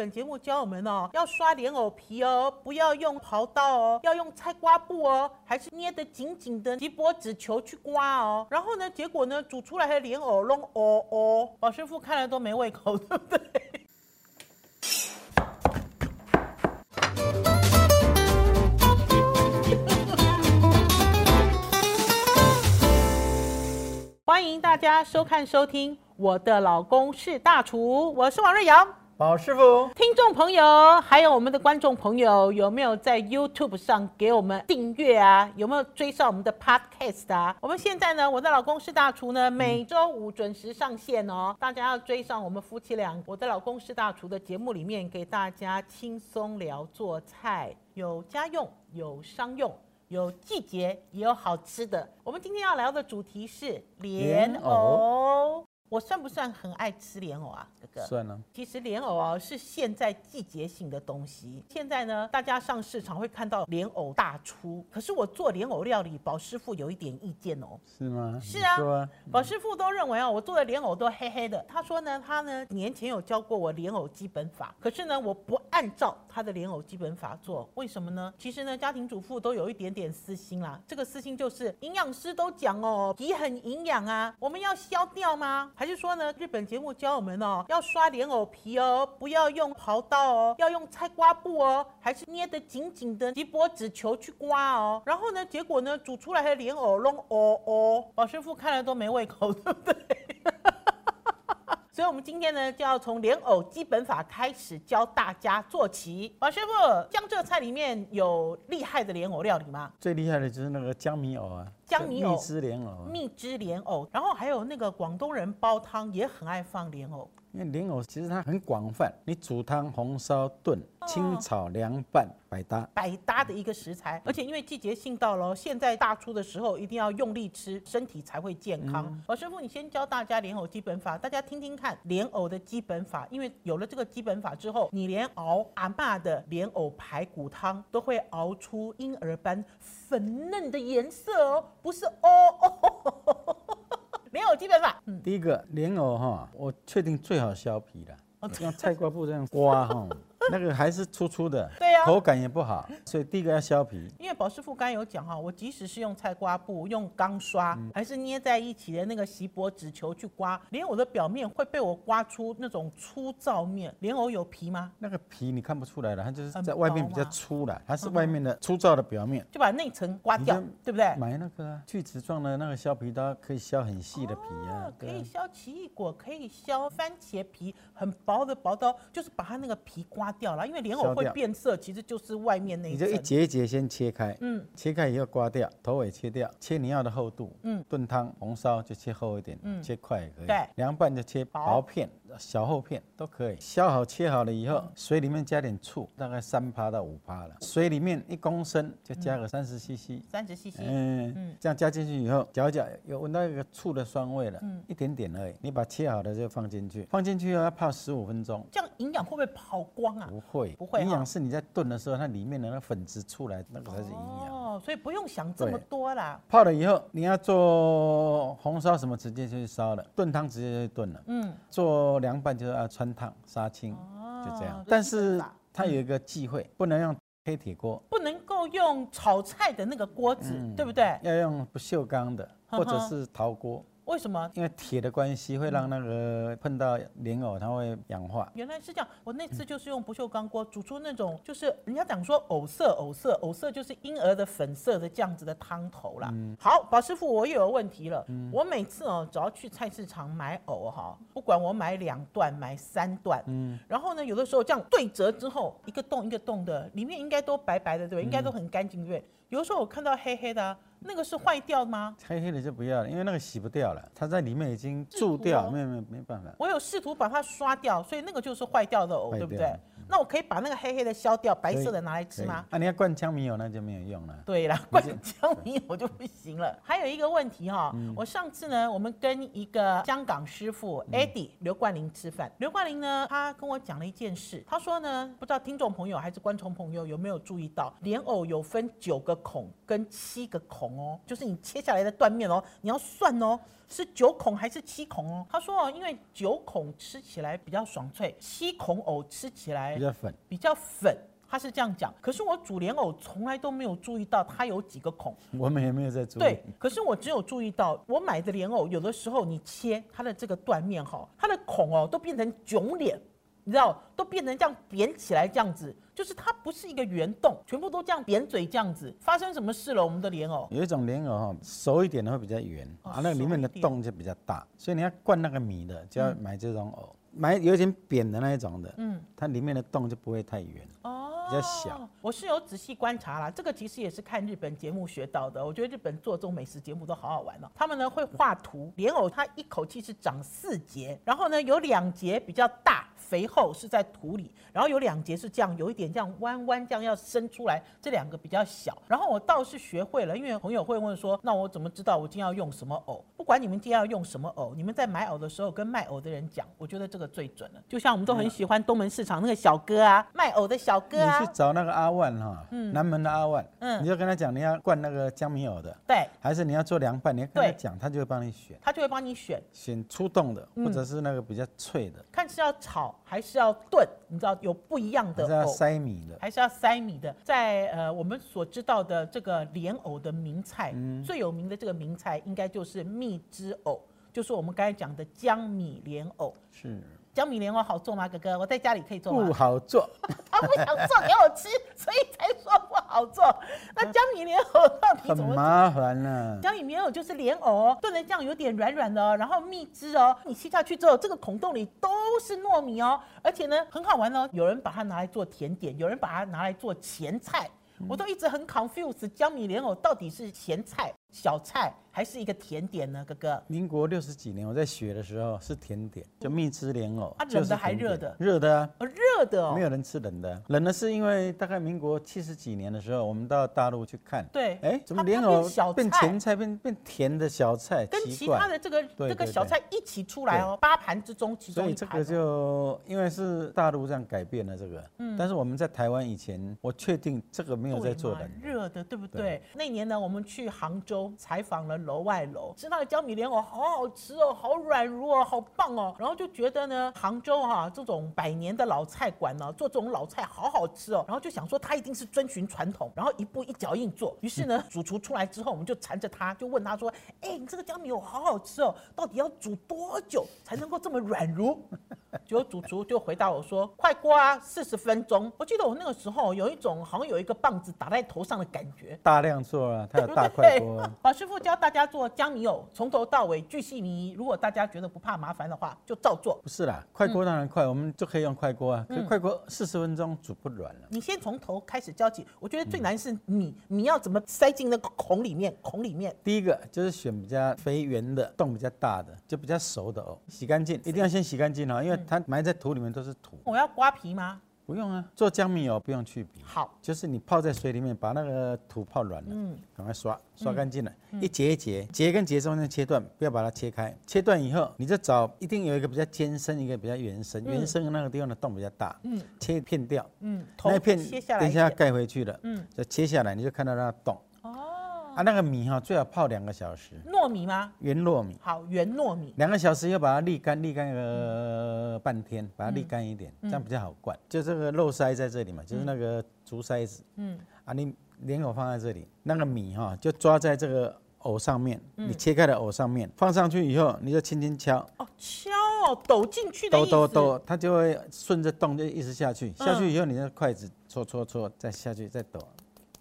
本节目教我们哦，要刷莲藕皮哦，不要用刨刀哦，要用菜瓜布哦，还是捏得紧紧的锡箔纸球去刮哦。然后呢，结果呢，煮出来的莲藕弄哦哦，宝师傅看了都没胃口，对不对？欢迎大家收看收听，我的老公是大厨，我是王瑞瑶。宝师傅，听众朋友，还有我们的观众朋友，有没有在 YouTube 上给我们订阅啊？有没有追上我们的 Podcast 啊？我们现在呢，我的老公是大厨呢，每周五准时上线哦。大家要追上我们夫妻俩，我的老公是大厨的节目里面，给大家轻松聊做菜，有家用，有商用。有季节，也有好吃的。我们今天要聊的主题是莲藕。我算不算很爱吃莲藕啊，哥哥？算了。其实莲藕啊是现在季节性的东西。现在呢，大家上市场会看到莲藕大出。可是我做莲藕料理，宝师傅有一点意见哦。是吗？是啊。宝师傅都认为啊，我做的莲藕都黑黑的。他说呢，他呢年前有教过我莲藕基本法，可是呢，我不按照他的莲藕基本法做。为什么呢？其实呢，家庭主妇都有一点点私心啦。这个私心就是营养师都讲哦，皮很营养啊，我们要削掉吗？还是说呢，日本节目教我们哦，要刷莲藕皮哦，不要用刨刀哦，要用菜瓜布哦，还是捏得紧紧的锡箔纸球去刮哦。然后呢，结果呢，煮出来的莲藕弄哦哦，宝师傅看了都没胃口，对不对？所以，我们今天呢，就要从莲藕基本法开始教大家做起。宝师傅，江浙菜里面有厉害的莲藕料理吗？最厉害的就是那个江米藕啊。江米藕、蜜汁莲藕、蜜汁莲藕，然后还有那个广东人煲汤也很爱放莲藕。因为莲藕其实它很广泛，你煮汤、红烧、炖、清炒、凉拌，百搭。百搭的一个食材，而且因为季节性到了，现在大出的时候一定要用力吃，身体才会健康。老师傅，你先教大家莲藕基本法，大家听听看莲藕的基本法。因为有了这个基本法之后，你连熬阿爸的莲藕排骨汤都会熬出婴儿般粉嫩的颜色哦。不是哦哦，莲藕基本法。第一个莲藕哈，我确定最好削皮的，用菜瓜布这样刮哈。那个还是粗粗的，对呀，口感也不好，所以第一个要削皮。因为宝师傅刚有讲哈，我即使是用菜瓜布、用钢刷，还是捏在一起的那个锡箔纸球去刮，莲藕的表面会被我刮出那种粗糙面。莲藕有皮吗？那个皮你看不出来了，它就是在外面比较粗了，它是外面的粗糙的表面，就把内层刮掉，对不对？买那个锯齿状的那个削皮刀，可以削很细的皮啊，可以削奇异果，可以削番茄皮，很薄的薄刀，就是把它那个皮刮。掉了，因为莲藕会变色，其实就是外面那一你就一节一节先切开，嗯，切开以后刮掉，头尾切掉，切你要的厚度，嗯，炖汤红烧就切厚一点，嗯，切块也可以，对，凉拌就切薄。片。小厚片都可以，削好切好了以后，水里面加点醋，大概三趴到五趴了。水里面一公升就加个三十 CC，三十 CC，嗯嗯，这样加进去以后，搅搅，有闻到一个醋的酸味了，嗯，一点点而已。你把切好的就放进去，放进去要泡十五分钟。这样营养会不会跑光啊？不会，不会。营养是你在炖的时候，它里面的那粉质出来，那个才是营养。哦，所以不用想这么多啦。泡了以后，你要做红烧什么，直接就去烧了；炖汤直接就去炖了。嗯，做凉拌就是要穿烫杀青，就这样。但是它有一个忌讳，不能用黑铁锅，不能够用炒菜的那个锅子，对不对？要用不锈钢的，或者是陶锅。为什么？因为铁的关系会让那个碰到莲藕，它会氧化。原来是这样，我那次就是用不锈钢锅煮出那种，就是人家讲说藕色，藕色，藕色就是婴儿的粉色的这样子的汤头啦。好，宝师傅，我又有问题了。嗯我每次哦，只要去菜市场买藕哈，不管我买两段、买三段，嗯，然后呢，有的时候这样对折之后，一个洞一个洞的，里面应该都白白的，对不对？应该都很干净，对不对？有的时候我看到黑黑的。那个是坏掉吗？黑黑的就不要了，因为那个洗不掉了，它在里面已经蛀掉，没有没有没办法。我有试图把它刷掉，所以那个就是坏掉的藕，对不对？那我可以把那个黑黑的削掉，白色的拿来吃吗？啊，你要灌江米油那就没有用了。对了，灌江米油就不行了。还有一个问题哈，我上次呢，我们跟一个香港师傅 Eddie 刘冠霖吃饭，刘冠霖呢，他跟我讲了一件事，他说呢，不知道听众朋友还是观众朋友有没有注意到，莲藕有分九个孔跟七个孔哦，就是你切下来的断面哦，你要算哦。是九孔还是七孔哦？他说哦，因为九孔吃起来比较爽脆，七孔藕吃起来比较粉，比较粉。他是这样讲。可是我煮莲藕从来都没有注意到它有几个孔。我们也没有在注意。对，可是我只有注意到，我买的莲藕有的时候你切它的这个断面哈，它的孔哦都变成囧脸。你知道，都变成这样扁起来，这样子，就是它不是一个圆洞，全部都这样扁嘴这样子。发生什么事了？我们的莲藕有一种莲藕哈，熟一点的会比较圆，啊，那里面的洞就比较大，所以你要灌那个米的，就要买这种藕，买有点扁的那一种的，嗯，它里面的洞就不会太圆。哦。比较小，我是有仔细观察啦，这个其实也是看日本节目学到的。我觉得日本做这种美食节目都好好玩哦。他们呢会画图，莲藕它一口气是长四节，然后呢有两节比较大肥厚是在土里，然后有两节是这样有一点这样弯弯这样要伸出来，这两个比较小。然后我倒是学会了，因为朋友会问说，那我怎么知道我今天要用什么藕？不管你们今天要用什么藕，你们在买藕的时候跟卖藕的人讲，我觉得这个最准了。就像我们都很喜欢东门市场那个小哥啊，卖藕的小哥啊。去找那个阿万哈，嗯南门的阿万，嗯，你就跟他讲你要灌那个江米藕的，对，还是你要做凉拌，你要跟他讲，他就会帮你选，他就会帮你选，选出冻的，或者是那个比较脆的，看是要炒还是要炖，你知道有不一样的，是要塞米的，还是要塞米的，在呃我们所知道的这个莲藕的名菜，最有名的这个名菜应该就是蜜汁藕，就是我们刚才讲的江米莲藕，是。江米莲藕好做吗，哥哥？我在家里可以做吗？不好做，他 不想做给我吃，所以才说不好做。那江米莲藕到底怎么？很麻烦呢。江米莲藕就是莲藕炖的这样有点软软的，然后蜜汁哦，你吸下去之后，这个孔洞里都是糯米哦，而且呢很好玩哦。有人把它拿来做甜点，有人把它拿来做前菜，我都一直很 confused，江米莲藕到底是咸菜、小菜？还是一个甜点呢，哥哥。民国六十几年，我在学的时候是甜点，就蜜汁莲藕。啊，冷的还热的？热的啊。哦，热的哦。没有人吃冷的，冷的是因为大概民国七十几年的时候，我们到大陆去看。对。哎，怎么莲藕变前菜，变变甜的小菜？跟其他的这个这个小菜一起出来哦，八盘之中其中一盘。所以这个就因为是大陆这样改变了这个，嗯。但是我们在台湾以前，我确定这个没有在做冷。热的，对不对？那年呢，我们去杭州采访了楼外楼。吃那个江米莲藕，好好吃哦，好软如哦，好棒哦。然后就觉得呢，杭州哈这种百年的老菜馆呢，做这种老菜好好吃哦。然后就想说，他一定是遵循传统，然后一步一脚印做。于是呢，主厨出来之后，我们就缠着他，就问他说：“哎，你这个江米藕好好吃哦，到底要煮多久才能够这么软如？” 结果主厨就回答我说：“快锅啊，四十分钟。”我记得我那个时候有一种好像有一个棒子打在头上的感觉。大量做啊，他有大块锅。宝师傅教大家做江米藕。从头到尾巨细靡遗，如果大家觉得不怕麻烦的话，就照做。不是啦，快锅当然快，我们就可以用快锅啊。可快锅四十分钟煮不软了。你先从头开始教起，我觉得最难是米，米要怎么塞进那个孔里面？孔里面。第一个就是选比较肥圆的，洞比较大的，就比较熟的藕。洗干净，一定要先洗干净哦，因为它埋在土里面都是土。我要刮皮吗？不用啊，做姜米哦，不用去皮。好，就是你泡在水里面，把那个土泡软了，嗯，赶快刷，刷干净了，一节一节，节跟节中间切断，不要把它切开。切断以后，你就找一定有一个比较尖深，一个比较圆深，圆深的那个地方的洞比较大，嗯，切片掉，嗯，那片等一下盖回去了，嗯，就切下来，你就看到那个洞。啊，那个米哈最好泡两个小时。糯米吗？圆糯米。好，圆糯米。两个小时要把它沥干，沥干个半天，把它沥干一点，这样比较好灌。就这个肉塞在这里嘛，就是那个竹筛子。嗯。啊，你莲藕放在这里，那个米哈就抓在这个藕上面，你切开的藕上面，放上去以后，你就轻轻敲。哦，敲哦，抖进去的抖抖抖，它就会顺着洞就一直下去。下去以后，你的筷子搓搓搓，再下去再抖，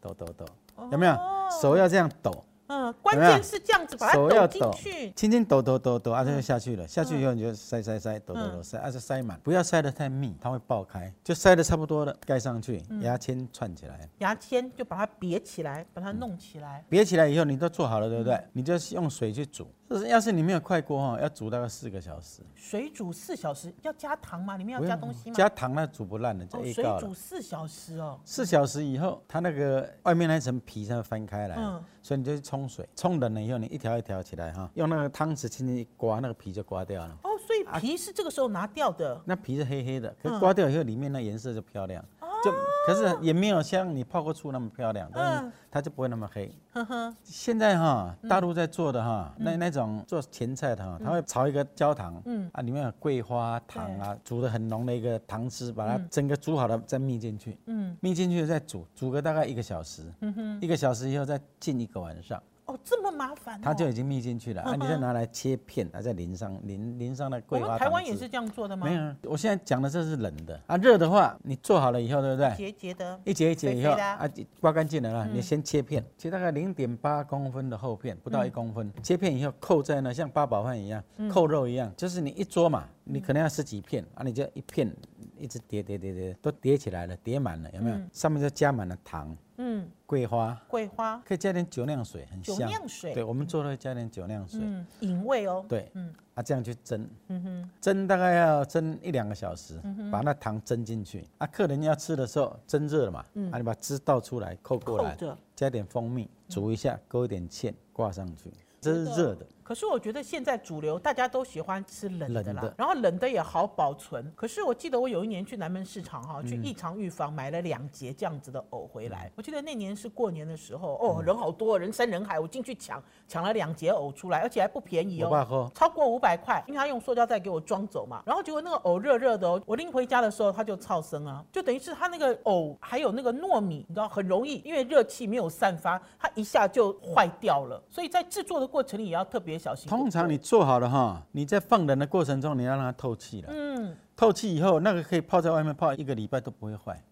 抖抖抖。有没有手要这样抖？嗯，关键是这样子把它抖进去，轻轻抖抖抖抖，啊，它就下去了。下去以后你就塞塞塞，抖抖抖塞，啊是塞满，不要塞得太密，它会爆开。就塞得差不多了，盖上去，牙签串起来。牙签就把它别起来，把它弄起来。别起来以后，你都做好了，对不对？你就用水去煮，就是要是你没有快锅哈，要煮大概四个小时。水煮四小时要加糖吗？里面要加东西吗？加糖那煮不烂的，就水煮四小时哦。四小时以后，它那个外面那层皮才会翻开来。嗯。所以你就去冲水，冲冷了以后，你一条一条起来哈，用那个汤匙轻轻一刮，那个皮就刮掉了。哦，所以皮是这个时候拿掉的。那皮是黑黑的，可刮掉以后，里面那颜色就漂亮。就可是也没有像你泡过醋那么漂亮，但是它就不会那么黑。现在哈，大陆在做的哈，那那种做前菜的哈，他会炒一个焦糖，嗯。啊，里面有桂花糖啊，煮的很浓的一个糖汁，把它整个煮好了再密进去，嗯，密进去再煮，煮个大概一个小时，嗯哼，一个小时以后再浸一个晚上。哦，这么麻烦，它就已经密进去了啊！你再拿来切片，啊再淋上淋淋上那桂花。台湾也是这样做的吗？没有，我现在讲的这是冷的啊。热的话，你做好了以后，对不对？结结的，一节一节以后啊，刮干净了啊，你先切片，切大概零点八公分的厚片，不到一公分。切片以后扣在那，像八宝饭一样，扣肉一样，就是你一桌嘛，你可能要十几片啊，你就一片一直叠叠叠叠，都叠起来了，叠满了，有没有？上面就加满了糖。嗯，桂花，桂花。可以加点酒酿水，很香。酒酿水，对，我们做了加点酒酿水，嗯，引味哦。对，嗯，啊，这样去蒸，嗯哼，蒸大概要蒸一两个小时，把那糖蒸进去。啊，客人要吃的时候蒸热了嘛，啊，你把汁倒出来，扣过来，加点蜂蜜，煮一下，勾一点芡，挂上去，这是热的。可是我觉得现在主流大家都喜欢吃冷的啦，然后冷的也好保存。可是我记得我有一年去南门市场哈，去异常预防买了两节这样子的藕回来。我记得那年是过年的时候，哦，人好多，人山人海，我进去抢，抢了两节藕出来，而且还不便宜哦，超过五百块，因为他用塑胶袋给我装走嘛。然后结果那个藕热热的哦，我拎回家的时候它就超生啊，就等于是它那个藕还有那个糯米，你知道很容易，因为热气没有散发，它一下就坏掉了。所以在制作的过程里也要特别小心。通常你做好了哈，你在放冷的过程中，你要让它透气了。嗯，透气以后，那个可以泡在外面泡一个礼拜都不会坏。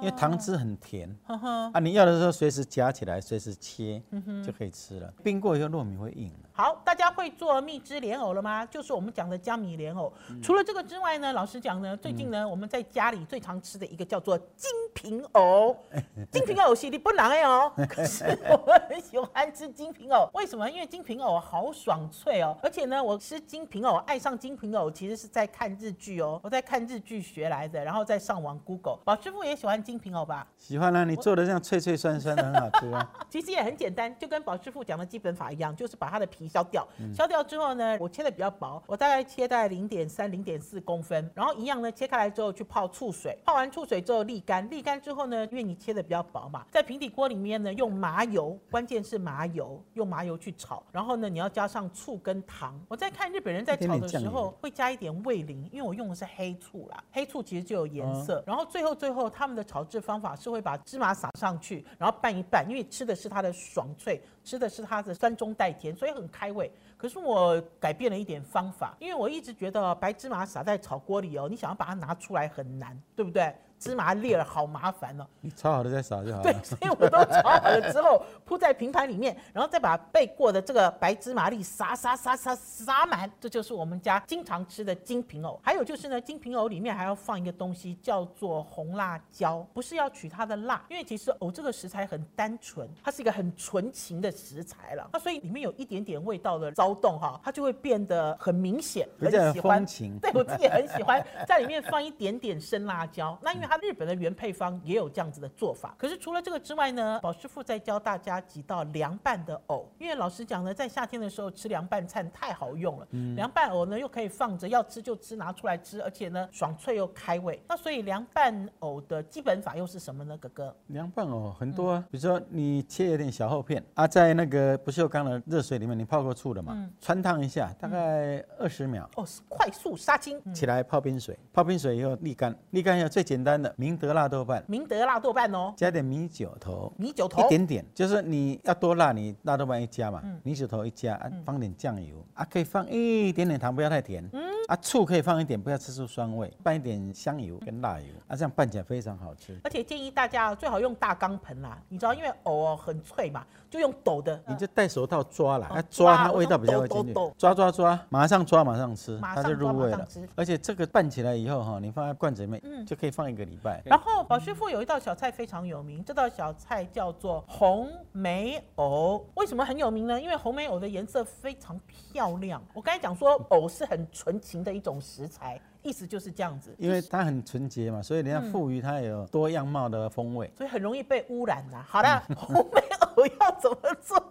因为糖汁很甜，啊，你要的时候随时夹起来，随时切就可以吃了。冰过以后糯米会硬。好，大家会做蜜汁莲藕了吗？就是我们讲的江米莲藕。除了这个之外呢，老实讲呢，最近呢，我们在家里最常吃的一个叫做金平藕。金平藕系列不难哎哦，可是我们很喜欢吃金平藕。为什么？因为金平藕好爽脆哦，而且呢，我吃金平藕爱上金平藕，其实是在看日剧哦，我在看日剧学来的，然后再上网 Google。宝师傅也喜欢。精品好吧，喜欢啊！你做的这样脆脆酸酸的，很好吃啊。其实也很简单，就跟宝师傅讲的基本法一样，就是把它的皮削掉。削掉之后呢，我切的比较薄，我大概切在零点三、零点四公分。然后一样呢，切开来之后去泡醋水，泡完醋水之后沥干。沥干之后呢，因为你切的比较薄嘛，在平底锅里面呢，用麻油，关键是麻油，用麻油去炒。然后呢，你要加上醋跟糖。我在看日本人在炒的时候会加一点味淋，因为我用的是黑醋啦，黑醋其实就有颜色。然后最后最后他们的炒。炒制方法是会把芝麻撒上去，然后拌一拌，因为吃的是它的爽脆，吃的是它的酸中带甜，所以很开胃。可是我改变了一点方法，因为我一直觉得白芝麻撒在炒锅里哦，你想要把它拿出来很难，对不对？芝麻粒儿好麻烦哦，你炒好了再撒就好了。对，所以我都炒好了之后铺在平盘里面，然后再把备过的这个白芝麻粒撒撒撒撒撒满，这就是我们家经常吃的金平藕。还有就是呢，金平藕里面还要放一个东西，叫做红辣椒，不是要取它的辣，因为其实藕这个食材很单纯，它是一个很纯情的食材了。那所以里面有一点点味道的骚动哈，它就会变得很明显，很喜欢。对我自己很喜欢 在里面放一点点生辣椒，那因为。它日本的原配方也有这样子的做法，可是除了这个之外呢，宝师傅再教大家几道凉拌的藕。因为老实讲呢，在夏天的时候吃凉拌菜太好用了，嗯凉拌藕呢又可以放着，要吃就吃，拿出来吃，而且呢爽脆又开胃。那所以凉拌藕的基本法又是什么呢？哥哥，凉拌藕很多啊，比如说你切一点小厚片啊，在那个不锈钢的热水里面，你泡过醋的嘛，穿烫一下，大概二十秒，哦，快速杀青，起来泡冰水，泡冰水以后沥干，沥干以后最简单。明德辣豆瓣，明德辣豆瓣哦，加点米酒头，米酒头。一点点，就是你要多辣，你辣豆瓣一加嘛，米酒头一加，放点酱油啊，可以放一点点糖，不要太甜，嗯，啊醋可以放一点，不要吃出酸味，拌一点香油跟辣油，啊这样拌起来非常好吃。而且建议大家最好用大钢盆啦，你知道因为藕哦很脆嘛，就用抖的，你就戴手套抓啦，抓它味道比较会进去，抓抓抓，马上抓马上吃，它就入味了。而且这个拌起来以后哈，你放在罐子里面嗯就可以放一个。礼拜。然后宝师傅有一道小菜非常有名，这道小菜叫做红梅藕。为什么很有名呢？因为红梅藕的颜色非常漂亮。我刚才讲说，藕是很纯情的一种食材，意思就是这样子。因为它很纯洁嘛，所以人家赋予它有多样貌的风味，所以很容易被污染啦。好了，红梅藕要怎么做？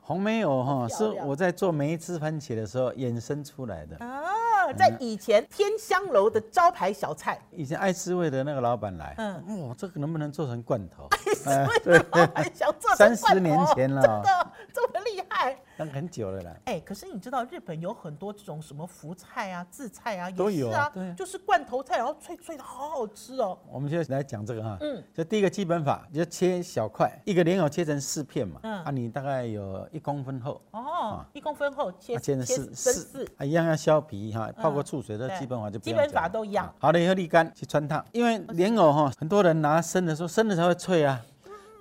红梅藕哈，是我在做梅汁番茄的时候衍生出来的啊，在以前天香楼的招牌小菜。以前爱滋味的那个老板来，嗯，哇，这个能不能做成罐头？爱滋味的老板想做三十年前了，真的这么厉害？那很久了啦。哎，可是你知道日本有很多这种什么福菜啊、渍菜啊，都有啊，就是罐头菜，然后脆脆的，好好吃哦。我们现在来讲这个哈，嗯，就第一个基本法，就切小块，一个莲藕切成四片嘛，嗯，啊，你大概有一公分厚。哦，一公分厚切切成四四，啊，一样要削皮哈，泡过醋水，的基本法就基本法都一样。好了以后沥干去穿烫，因为莲藕哈，很多人拿生的时候，生的才会脆啊，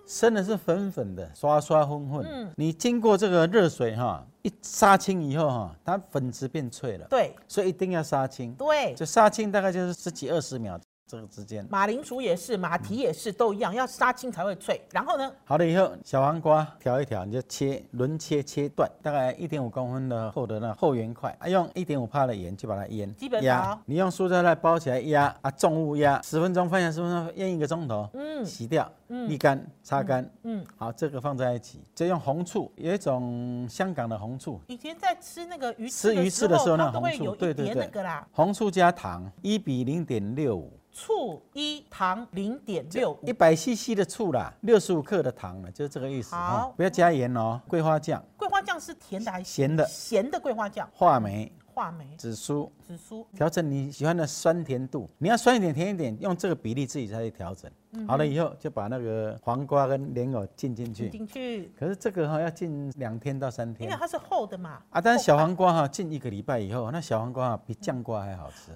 生的是粉粉的，刷刷混混。嗯，你经过这个热水哈，一杀青以后哈，它粉质变脆了。对，所以一定要杀青。对，就杀青大概就是十几二十秒。这个之间，马铃薯也是，马蹄也是，都一样，要杀青才会脆。然后呢？好了以后，小黄瓜调一调，你就切轮切切断，大概一点五公分的厚的那厚圆块，啊，用一点五帕的盐就把它腌。基本压，你用塑胶袋包起来压，啊，重物压十分钟，放下十分钟，腌一个钟头，嗯，洗掉，嗯，沥干，擦干，嗯，好，这个放在一起，再用红醋，有一种香港的红醋，以前在吃那个鱼吃鱼翅的时候，那红醋，对对对，红醋加糖一比零点六五。醋一糖零点六一百 CC 的醋啦，六十五克的糖了，就是这个意思。好，不要加盐哦。桂花酱，桂花酱是甜的还是咸的？咸的桂花酱。话梅，话梅。紫苏，紫苏。调整你喜欢的酸甜度，你要酸一点、甜一点，用这个比例自己再去调整。好了以后，就把那个黄瓜跟莲藕浸进去。进去。可是这个哈要浸两天到三天，因为它是厚的嘛。啊，但是小黄瓜哈浸一个礼拜以后，那小黄瓜比酱瓜还好吃。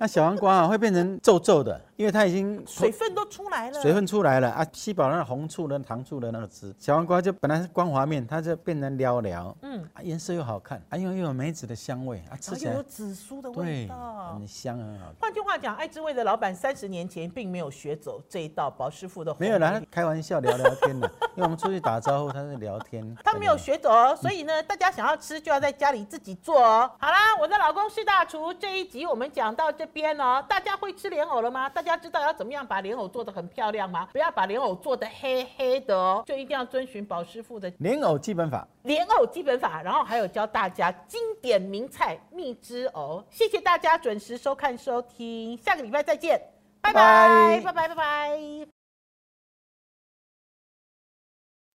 那小黄瓜啊会变成皱皱的，因为它已经水分都出来了，水分出来了啊，吸饱那红醋的糖醋的那个汁，小黄瓜就本来是光滑面，它就变成撩撩，嗯，颜色又好看，啊，又又有梅子的香味啊，吃起来有紫苏的味道，很香很好。换句话讲，爱之味的老板三十年前并没有学走这一道宝师傅的，没有啦，开玩笑聊聊天的，因为我们出去打招呼，他是聊天，他没有学走哦，所以呢，大家想要吃就要在家里自己做哦。好啦，我的老公是大厨，这一集我们讲到这边哦，大家。会吃莲藕了吗？大家知道要怎么样把莲藕做的很漂亮吗？不要把莲藕做的黑黑的哦，就一定要遵循宝师傅的莲藕基本法。莲藕基本法，然后还有教大家经典名菜蜜汁藕。谢谢大家准时收看收听，下个礼拜再见，拜拜拜拜拜拜。